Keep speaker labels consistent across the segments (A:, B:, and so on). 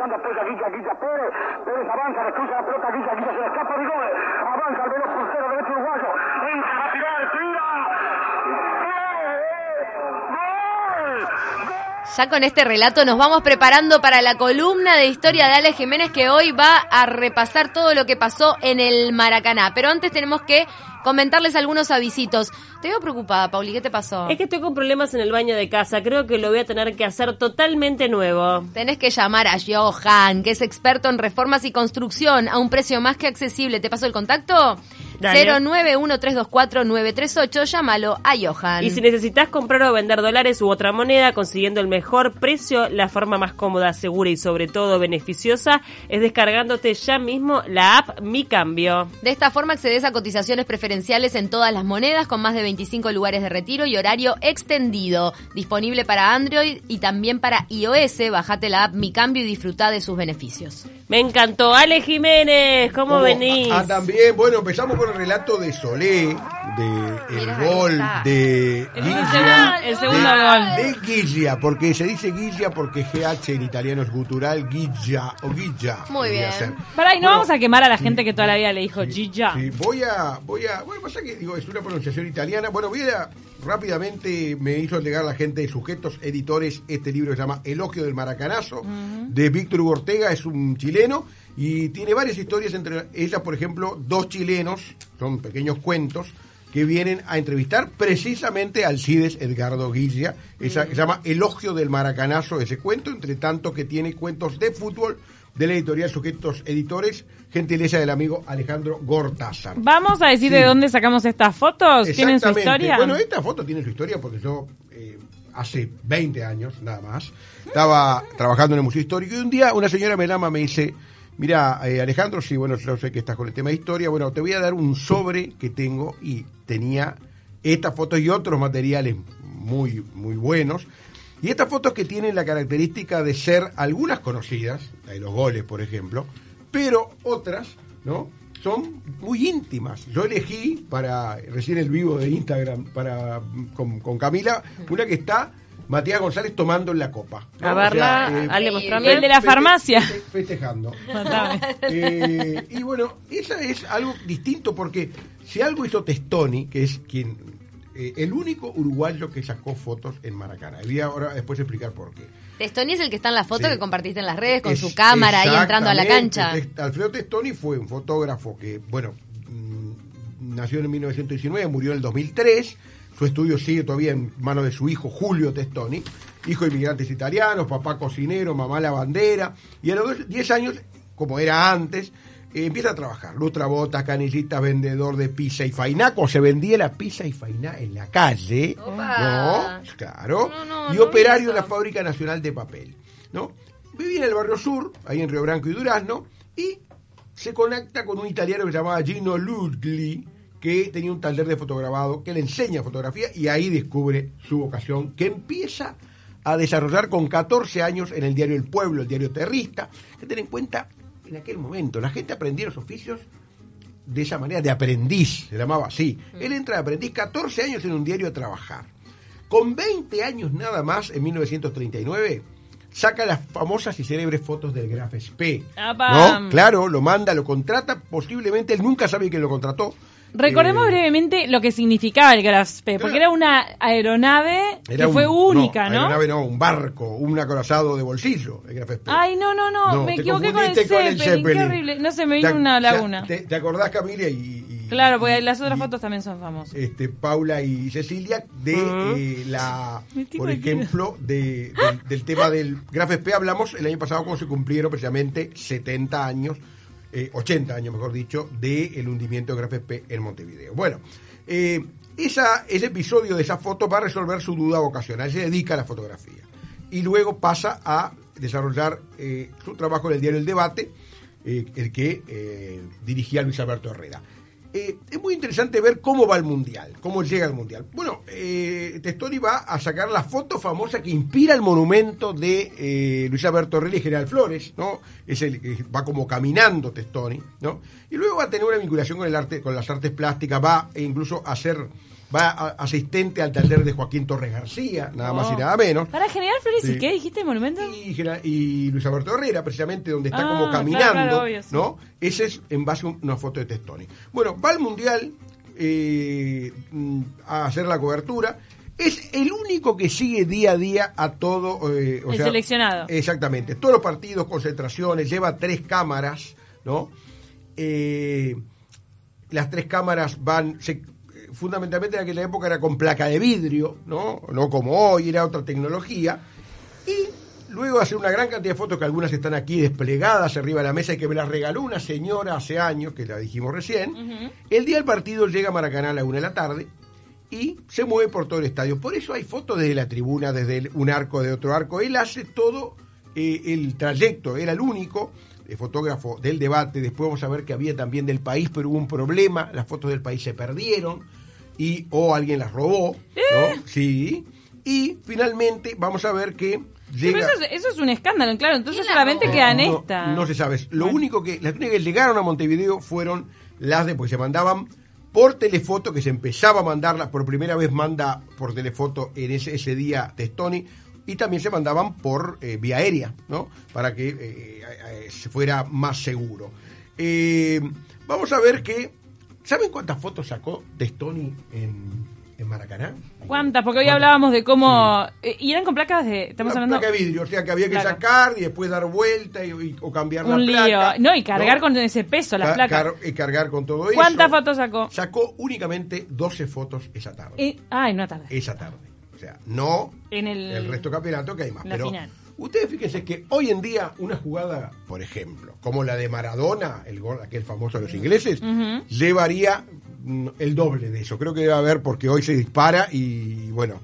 A: buscando apoyo a Guilla, Guilla Pérez, Pérez avanza, le la pelota Guilla, Guilla se le escapa de gol, avanza el veloz portero derecho uruguayo, entra a
B: Ya con este relato nos vamos preparando para la columna de historia de Alex Jiménez que hoy va a repasar todo lo que pasó en el Maracaná. Pero antes tenemos que comentarles algunos avisitos. Te veo preocupada, Pauli, ¿qué te pasó?
C: Es que estoy con problemas en el baño de casa. Creo que lo voy a tener que hacer totalmente nuevo.
B: Tenés que llamar a Johan, que es experto en reformas y construcción, a un precio más que accesible. ¿Te paso el contacto?
C: Dale.
B: 091324938, llámalo a Johan.
C: Y si necesitas comprar o vender dólares u otra moneda consiguiendo el mejor precio, la forma más cómoda, segura y sobre todo beneficiosa es descargándote ya mismo la app Mi Cambio.
B: De esta forma accedes a cotizaciones preferenciales en todas las monedas con más de 25 lugares de retiro y horario extendido. Disponible para Android y también para iOS. Bajate la app Mi Cambio y disfruta de sus beneficios.
C: Me encantó. Ale Jiménez, ¿cómo venís?
D: Ah, también, bueno, empezamos con el relato de Solé, de el gol de
E: El
D: Guilla.
E: el segundo
D: de,
E: gol.
D: De Guilla, porque se dice Guilla porque GH en italiano es gutural, Guilla o Guilla.
B: Muy bien.
D: ser.
E: Pará, y no
D: Bueno,
E: vamos a quemar a la gente que toda la vida le dijo Gilla.
D: Sí, voy a, voy a, bueno, pasa que digo, es una pronunciación italiana. Bueno, voy a, rápidamente me hizo llegar la gente de sujetos editores este libro que se llama Elogio del Maracanazo, de Víctor Hugo Ortega, es un chileno, y tiene varias historias, entre ellas, por ejemplo, dos chilenos, son pequeños cuentos, que vienen a entrevistar precisamente al Alcides Edgardo Guilla, esa, que se llama Elogio del Maracanazo, ese cuento, entre tanto que tiene cuentos de fútbol de la editorial Sujetos Editores, gentileza del amigo Alejandro Gortázar.
E: Vamos a decir
D: Sí.
E: de dónde sacamos estas fotos. ¿Tienen su historia?
D: Bueno, esta foto tiene su historia porque yo eh, hace 20 años, nada más, estaba trabajando en el Museo Histórico y un día una señora me llama, me dice, mira, eh, Alejandro, sí, bueno, yo sé que estás con el tema de historia, bueno, te voy a dar un sobre que tengo y tenía estas fotos y otros materiales muy, muy buenos. Y estas fotos que tienen la característica de ser algunas conocidas, la los goles, por ejemplo, pero otras, ¿no? Son muy íntimas. Yo elegí para recién el vivo de Instagram para con, con Camila una que está Matías González tomando en la copa. ¿no?
C: A
D: O
C: verla,
D: sea, eh,
C: Ale, mostrame.
E: El de la farmacia.
D: feste- festejando. Eh, y bueno, esa es algo distinto porque si algo hizo Testoni, que es quien eh, el único uruguayo que sacó fotos en Maracaná. Y voy ahora después explicar por qué.
B: Testoni es el que está en la foto
D: Sí.
B: que compartiste en las redes con
D: Es-
B: su cámara ahí entrando a la cancha.
D: Alfredo Testoni fue un fotógrafo que, bueno, mm, nació en 1919, murió en el 2003. Su estudio sigue todavía en manos de su hijo Julio Testoni, hijo de inmigrantes italianos, papá cocinero, mamá lavandera. Y a los dos- 10 años, como era antes, eh, empieza a trabajar. Lustra botas, canillitas, vendedor de pizza y fainá. Como se vendía la pizza y fainá en la calle.
B: Opa.
D: No, claro.
B: No, no,
D: y operario en la. Fábrica Nacional de Papel. ¿no? Vivía en el barrio sur, ahí en Río Branco y Durazno, y se conecta con un italiano que se llamaba Gino Lugli, que tenía un taller de fotografado, que le enseña fotografía, y ahí descubre su vocación, que empieza a desarrollar con 14 años en el diario El Pueblo, el diario terrista, que ten en cuenta, en aquel momento, la gente aprendía los oficios de esa manera, de aprendiz, se llamaba así. Él entra de aprendiz 14 años en un diario a trabajar. Con 20 años nada más, en 1939, saca las famosas y célebres fotos del Graf Spee. ¿No? Claro, lo manda, lo contrata, posiblemente él nunca sabe quién lo contrató.
E: Recordemos
D: Eh,
E: brevemente lo que significaba el Graspe, porque
D: Claro.
E: era una aeronave
D: era
E: que
D: un-
E: fue única, ¿no?
D: aeronave no, un barco, un acorazado de bolsillo, el Graf Spee.
E: Ay, no, no, no,
D: No,
E: me equivoqué con el
D: con el
E: Zeppelin, qué
D: Zeppelin.
E: horrible. No se me
D: ¿Te
E: vino una laguna.
D: ¿Te, te acordás, Camila? Y-
E: Claro, porque las otras
D: y-
E: fotos también son famosas.
D: este, Paula y Cecilia de eh, la, por ejemplo, de, del, del tema del Graf SP. Hablamos el año pasado cuando se cumplieron precisamente 70 años, eh, 80 años mejor dicho, del hundimiento de Graf en Montevideo. Bueno, eh, esa, ese episodio de esa foto va a resolver su duda vocacional. Se dedica a la fotografía. Y luego pasa a desarrollar eh, su trabajo en el diario El Debate, eh, el que eh, dirigía Luis Alberto Herrera. Eh, es muy interesante ver cómo va el Mundial, cómo llega el Mundial. Bueno, eh, Testoni va a sacar la foto famosa que inspira el monumento de eh, Luis Alberto Herrera y General Flores, ¿no? Es el que va como caminando Testoni, ¿no? Y luego va a tener una vinculación con el arte, con las artes plásticas, va incluso a hacer va a- asistente al taller de Joaquín Torres García, nada más y nada menos.
E: Para General Flores,
D: Sí.
E: ¿y qué dijiste, monumento?
D: Y, y Luis Alberto Herrera, precisamente donde está
E: Ah,
D: como
E: claro,
D: caminando,
E: claro, obvio, sí.
D: ¿no? Ese es en base a un- una foto de Testoni. Bueno, va al Mundial eh, a hacer la cobertura. Es el único que sigue día a día a todo. eh, o
E: El
D: sea,
E: seleccionado.
D: Exactamente. Todos los partidos, concentraciones, lleva tres cámaras, ¿no? Eh, las tres cámaras van. se- fundamentalmente en aquella época era con placa de vidrio, ¿no? No como hoy, era otra tecnología. Y luego hacer una gran cantidad de fotos, que algunas están aquí desplegadas arriba de la mesa y que me las regaló una señora hace años, que la dijimos recién, el día del partido llega a Maracaná a la una de la tarde y se mueve por todo el estadio. Por eso hay fotos desde la tribuna, desde el- un arco, de otro arco. Él hace todo eh, el trayecto, era el único eh, fotógrafo del debate. Después vamos a ver que había también del país, pero hubo un problema. Las fotos del país se perdieron y o alguien las robó, ¿no? Sí. Y finalmente vamos a ver que
E: Sí, pero
D: llega...
E: eso, es, eso es un escándalo, claro. Entonces
B: ¿Quién la
E: solamente
B: robó?
E: quedan
D: No,
E: estas.
D: No se sabe. Lo
E: Bueno.
D: único que, las únicas que llegaron a Montevideo fueron las de, pues se mandaban por telefoto, que se empezaba a mandarlas, por primera vez manda por telefoto en ese, ese día Testoni, y también se mandaban por eh, vía aérea, ¿no? Para que eh, eh, se fuera más seguro. Eh, vamos a ver que, ¿saben cuántas fotos sacó Testoni en, en Maracaná?
E: ¿Cuántas? Porque hoy
D: ¿Cuántas?
E: hablábamos de cómo... eh, y eran con placas de... Estamos
D: Una
E: hablando...
D: placa de vidrio, o sea que había que
E: Claro.
D: sacar y después dar vuelta y, y- o cambiar
E: Un
D: la placa.
E: lío. No, y cargar
D: ¿no?
E: con ese peso las
D: Ca-
E: placas.
D: car- y cargar con todo eso.
E: ¿Cuántas fotos sacó?
D: Sacó únicamente 12 fotos esa tarde.
E: Eh, ay, no tarde.
D: Esa tarde. O sea, no
E: En el-
D: el resto del campeonato que hay más.
E: la
D: pero
E: final.
D: Ustedes fíjense que hoy en día una jugada, por ejemplo, como la de Maradona, el gol aquel famoso de los ingleses, llevaría mm, el doble de eso. Creo que debe haber porque hoy se dispara y bueno,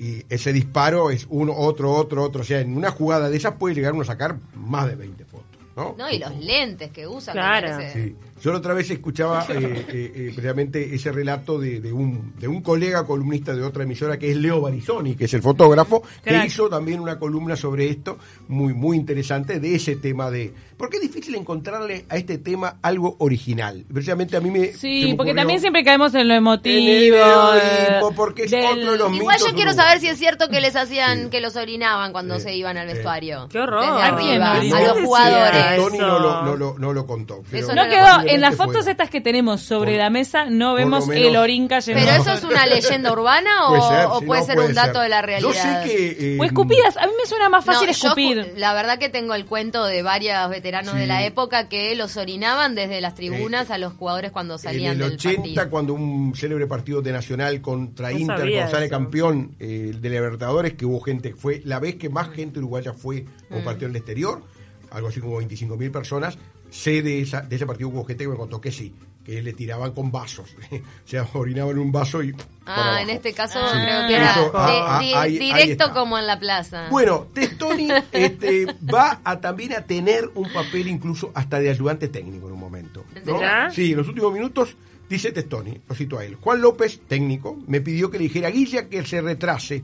D: y ese disparo es uno, otro, otro, otro. O sea, en una jugada de esas puede llegar uno a sacar más de 20 fotos. ¿No?
B: No, y los lentes que usan.
C: Claro.
D: Sí. Yo la otra vez escuchaba eh, eh, eh, precisamente ese relato de, de un, de un colega columnista de otra emisora que es Leo Barizoni, que es el fotógrafo, que hizo también una columna sobre esto, muy, muy interesante, de ese tema de... Porque es difícil encontrarle a este tema algo original. Precisamente a mí me...
E: Sí,
D: me
E: porque también siempre caemos en lo emotivo.
D: En el heroísmo,
E: eh,
D: porque es
E: del-
D: otro de los
B: Igual yo quiero saber si es cierto que les hacían,
D: Sí.
B: que los orinaban cuando
D: Eh,
B: se iban al vestuario.
C: Qué horror.
B: Desde
C: ¿A
B: arriba, los
C: ¿Quién
B: jugadores.
C: Decía
D: Tony no lo, no, lo, no lo contó. pero
B: Eso
E: No quedó, en las fotos
D: fuera.
E: estas que tenemos sobre
D: Por-
E: la mesa, no vemos
D: menos-
E: el orín cayendo.
B: ¿Pero eso es una leyenda urbana o
D: Puede ser,
B: o puede
D: no,
B: ser
D: puede
B: un dato
D: ser.
B: de la realidad?
D: Yo sé que... eh,
E: O escupidas, a mí me suena más fácil
B: No, yo
E: escupir.
B: escu- la verdad que tengo el cuento de varios veteranos
D: Sí.
B: de la época que los orinaban desde las tribunas
D: Eh,
B: a los jugadores cuando
D: En
B: salían
D: el
B: del
D: 80,
B: partido.
D: cuando un célebre partido de Nacional contra
C: No
D: Inter, cuando sale campeón eh, de Libertadores, que hubo gente, fue la vez que más gente uruguaya fue a
B: Mm.
D: un partido en el exterior, algo así como 25 mil personas, sé de, esa, de ese partido hubo gente que me contó que sí, que le tiraban con vasos, o sea, orinaban en un vaso y...
B: Ah, en este caso
E: Ah.
B: creo que era
D: Eso, ah, ah,
B: di-
D: ahí- ahí
B: directo como en la plaza.
D: Bueno, Testoni este, va a también a tener un papel incluso hasta de ayudante técnico en un momento.
B: ¿En
D: ¿no? Sí, en los últimos minutos dice Testoni, lo cito a él. Juan López, técnico, me pidió que le dijera a Guilla que se retrase.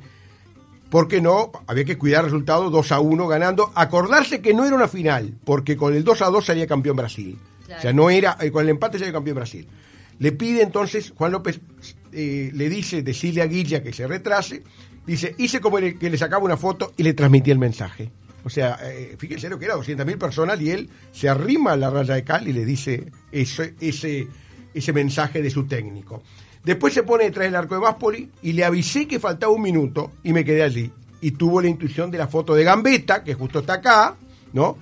D: Porque no, había que cuidar el resultado 2 a 1 ganando. Acordarse que no era una final, porque con el 2 a 2 salía campeón Brasil.
B: Claro.
D: O sea, no era, eh, con el empate salía campeón Brasil. Le pide entonces, Juan López eh, le dice, decirle a Guilla que se retrase. Dice, hice como le- que le sacaba una foto y le transmití el mensaje. O sea, eh, fíjense lo que era, 200.000 personas y él se arrima a la raya de cal y le dice ese, ese, ese mensaje de su técnico. Después se pone detrás del arco de Máspoli y le avisé que faltaba un minuto y me quedé allí. Y tuvo la intuición de la foto de Gambetta, que justo está acá, ¿no?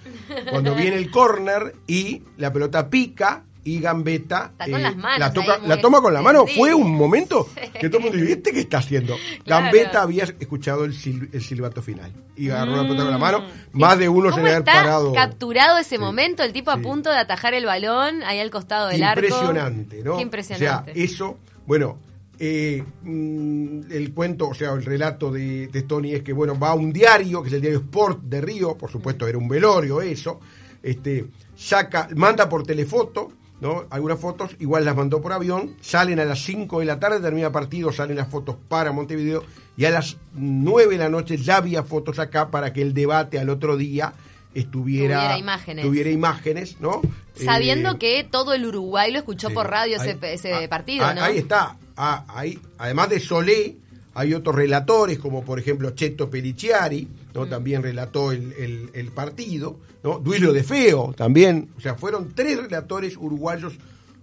D: Cuando viene el córner y la pelota pica y Gambetta
B: Está con las manos
D: la, toca, la toma con la mano. Fue un momento que todo el mundo dice, ¿este qué está haciendo?
B: Claro.
D: Gambetta había escuchado el, sil- el silbato final y agarró la pelota con la mano. Más de uno se
B: ¿Cómo
D: le había parado.
B: capturado ese
D: Sí.
B: momento? El tipo a punto de atajar el balón ahí al costado del arco.
D: impresionante, ¿no?
B: Qué impresionante.
D: O sea, eso, bueno, eh, mm, el cuento, o sea, el relato de, de Tony es que, bueno, va a un diario, que es el diario Sport de Río, por supuesto era un velorio eso, este, saca, manda por telefoto, ¿no? Algunas fotos, igual las mandó por avión, salen a las 5 de la tarde, termina partido, salen las fotos para Montevideo, y a las 9 de la noche ya había fotos acá para que el debate al otro día estuviera
B: Tuviera imágenes.
D: tuviera imágenes, ¿no?
B: Sabiendo
D: Eh,
B: que todo el Uruguay lo escuchó por radio
D: ahí-
B: ese, ese
D: ah,
B: partido,
D: ah,
B: ¿no?
D: Ahí está. ah, hay, además de Solé, hay otros relatores, como por ejemplo Cheto Peliciari, ¿no? también relató el, el- el partido, ¿no? Duilio de Feo también, o sea, fueron tres relatores uruguayos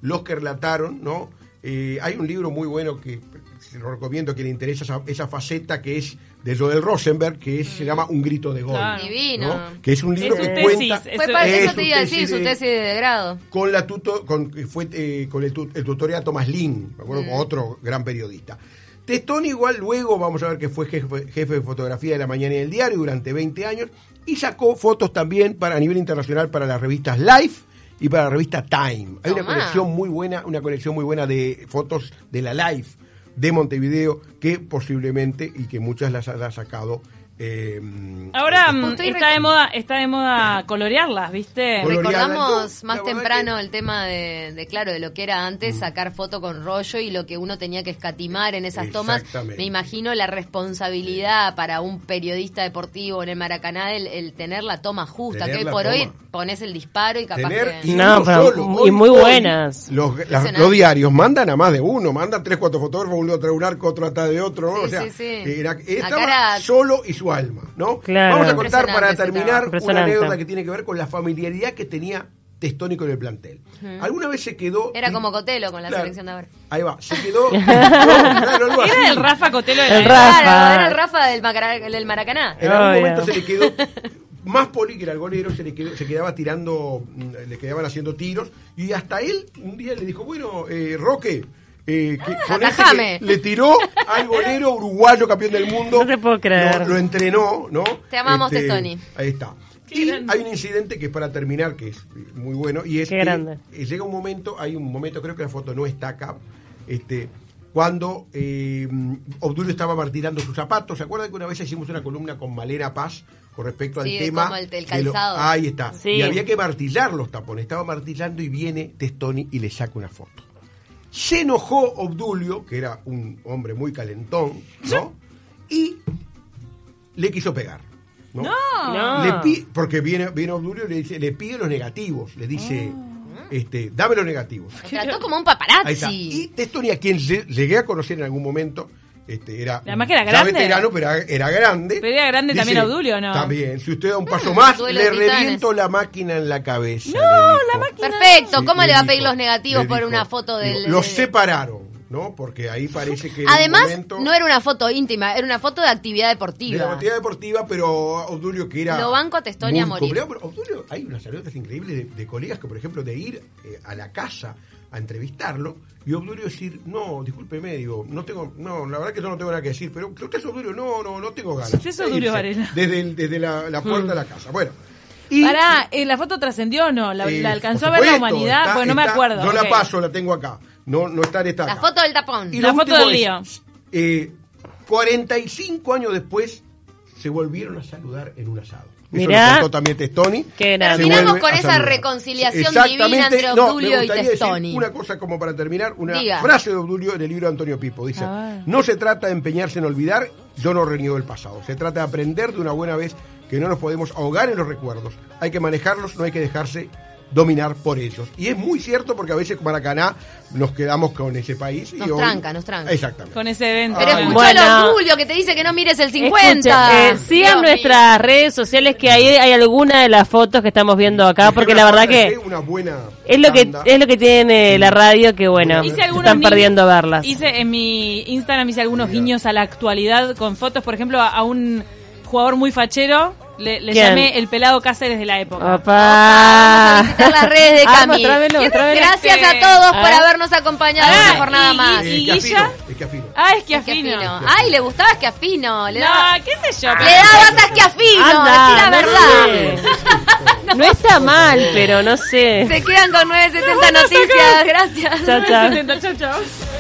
D: los que relataron, ¿no? Eh, hay un libro muy bueno que se lo recomiendo que le interesa esa, esa faceta que es de Joel Rosenberg, que es- se llama Un grito de gol.
E: Claro.
B: Divino.
D: ¿no? Que es un libro
E: Es
D: que
E: tesis,
D: cuenta
B: Fue
E: Eso-
B: para
D: es
B: eso te iba a decir, su tesis de grado.
D: con la tuto, con, fue eh, con el, el tutorial Thomas Lin, me acuerdo,
B: Mm.
D: con otro gran periodista. Testón igual luego vamos a ver que fue jefe, jefe de fotografía de la mañana y del diario durante 20 años y sacó fotos también para a nivel internacional para las revistas Life y para la revista Time. Hay una colección muy buena, una colección muy buena de fotos de la Life de Montevideo que posiblemente y que muchas las ha sacado eh,
E: Ahora mm, está
B: rec-
E: de moda, está de moda colorearlas, ¿viste?
B: Recordamos más temprano
D: que-
B: el tema de, de, claro, de lo que era antes sacar foto con rollo y lo que uno tenía que escatimar en esas tomas. Me imagino la responsabilidad para un periodista deportivo en el Maracaná el, el tener la toma justa,
D: Tener
B: que hoy por hoy pones el disparo y capaz
D: tener
B: que...
D: y
C: No,
D: solo.
C: muy- muy buenas.
D: Los, las-
B: Impresionante.
D: los diarios mandan a más de uno, mandan tres, cuatro fotógrafos, uno atrás de un arco, otro atrás de otro, ¿no?
B: Sí,
D: o sea,
B: sí, sí.
D: era- estaba
B: Acá era-
D: solo y su alma, ¿no?
C: Claro.
D: Vamos a contar para terminar una anécdota que tiene que ver con la familiaridad que tenía Testoni con el plantel. Alguna vez se quedó...
B: Era como Cotelo con la
D: Claro.
B: selección de ahora.
D: Ahí va, se quedó... no, claro.
E: Era el Rafa Cotelo de la
C: El. Rafa.
B: Claro, era el Rafa del, Macara- del Maracaná.
D: En algún
C: Obvio.
D: momento se le quedó más poli que era el golero, se le quedó- se quedaba tirando, mm, le quedaban haciendo tiros y hasta él un día le dijo, bueno, eh, Roque, eh, que, con este le tiró al golero uruguayo campeón del mundo.
C: No te puedo creer.
D: Lo, lo entrenó, ¿no? Este,
B: Te amamos, Testoni.
D: Ahí está.
E: Qué
D: Y
E: grande.
D: hay un incidente que es para terminar, que es muy bueno, y es
C: Qué
D: que
C: grande.
D: eh, llega un momento, hay un momento, creo que la foto no está acá, este, cuando eh, Obdulio estaba martirando sus zapatos. ¿Se acuerdan que una vez hicimos una columna con Malena Paz con respecto al
B: Sí,
D: tema?
B: cómo el- el
D: lo-
B: calzado.
D: ahí está.
C: Sí.
D: Y había que martillar los tapones. Estaba martillando y viene Testoni y le saca una foto. Se enojó Obdulio, que era un hombre muy calentón, ¿no? Y le quiso pegar. ¿no?
C: No.
D: Le pi- porque viene, viene Obdulio y le dice, le pide los negativos, le dice, este, dame los negativos.
B: Lo trató como un
D: Ahí está.
B: paparazzi.
D: Y Testoni, a quien lle- llegué a conocer en algún momento, este, era,
E: Además que era
D: ya
E: grande.
D: veterano, pero era, era grande.
E: Pero era grande también Obdulio, ¿no?
D: También. Si usted da un paso más,
B: duelo
D: le
B: titanes.
D: reviento la máquina en la cabeza. No, la máquina.
B: Perfecto,
D: Sí,
B: ¿cómo le va a pedir
D: dijo,
B: los negativos
D: le
B: por
D: dijo,
B: una foto del...
D: Los separaron, ¿no? Porque ahí parece que. en un
B: Además,
D: momento
B: no era una foto íntima, era una foto de actividad
D: de la
B: deportiva.
D: actividad deportiva, pero Obdulio que era.
B: Lo banco a Testoni a
D: muy
B: morir.
D: complejo, pero Obdulio, hay unas anécdotas increíbles de, de colegas que, por ejemplo, de ir eh, a la casa a entrevistarlo y Obdulio decir, no, discúlpeme, digo, no tengo, no, la verdad que yo no tengo nada que decir, pero usted es Obdulio, no, no, no tengo ganas.
E: Usted es Obdulio
D: Irse
E: Varela.
D: Desde, el- desde la, la puerta de la casa. Bueno. Y,
E: Pará, eh, ¿la foto trascendió o no? ¿La,
D: eh,
E: la alcanzó a ver la humanidad?
D: está-
E: Pues no me acuerdo.
D: Yo la
E: ok.
D: paso, la tengo acá. No, no está en esta
B: La
D: acá.
B: foto del tapón.
D: Y
E: La foto del
D: es,
E: lío.
D: eh, 45 años después se volvieron a saludar en un asado. Eso
C: Mirá.
D: lo contó también Testoni.
B: Terminamos con esa
D: saludar.
B: reconciliación divina entre
D: No, me
B: Obdulio y Testoni.
D: Una cosa como para terminar, una
B: Diga.
D: frase de Obdulio en el libro de Antonio Pipo. Dice, no se trata de empeñarse en olvidar, yo no reniego el pasado. Se trata de aprender de una buena vez que no nos podemos ahogar en los recuerdos. Hay que manejarlos, no hay que dejarse dominar por ellos. Y es muy cierto porque a veces Maracaná nos quedamos con ese país. y
B: Nos
D: hoy-
B: tranca, nos tranca.
D: Exactamente.
E: Con ese evento.
B: Pero escuchó
C: Bueno.
B: a Obdulio que te dice que no mires el 50.
C: Escucha, eh, sigan nuestras redes sociales que ahí hay alguna de las fotos que estamos viendo acá porque la verdad que
D: Una buena
C: es lo que es lo que tiene la radio que bueno
E: Hice
C: se
E: algunos
C: están perdiendo verlas.
E: Hice en mi Instagram hice algunos guiños a la actualidad con fotos, por ejemplo, a, a un jugador muy fachero. Le, le llamé el pelado Cáceres de la época.
C: Opa.
B: Vamos a visitar las redes de
C: Ah,
B: Cami. Gracias
E: Este-
B: a todos por
C: Ah.
B: habernos acompañado en
E: Ah,
B: una jornada
E: y-
B: más.
E: y-
D: Eh,
E: ¿Y
D: que
E: Guilla?
D: afino, es que afino.
E: Ah, es que
B: Es que
E: afino.
B: afino. Ay, le gustaba es que afino. Le daba,
E: No, qué sé yo.
B: le dabas a que afino.
C: Anda,
B: la
C: no
B: verdad.
C: sé. No está mal, pero no sé.
B: Se quedan con 970 noticias. Gracias.
C: Chao, chao.
E: Chao, chao.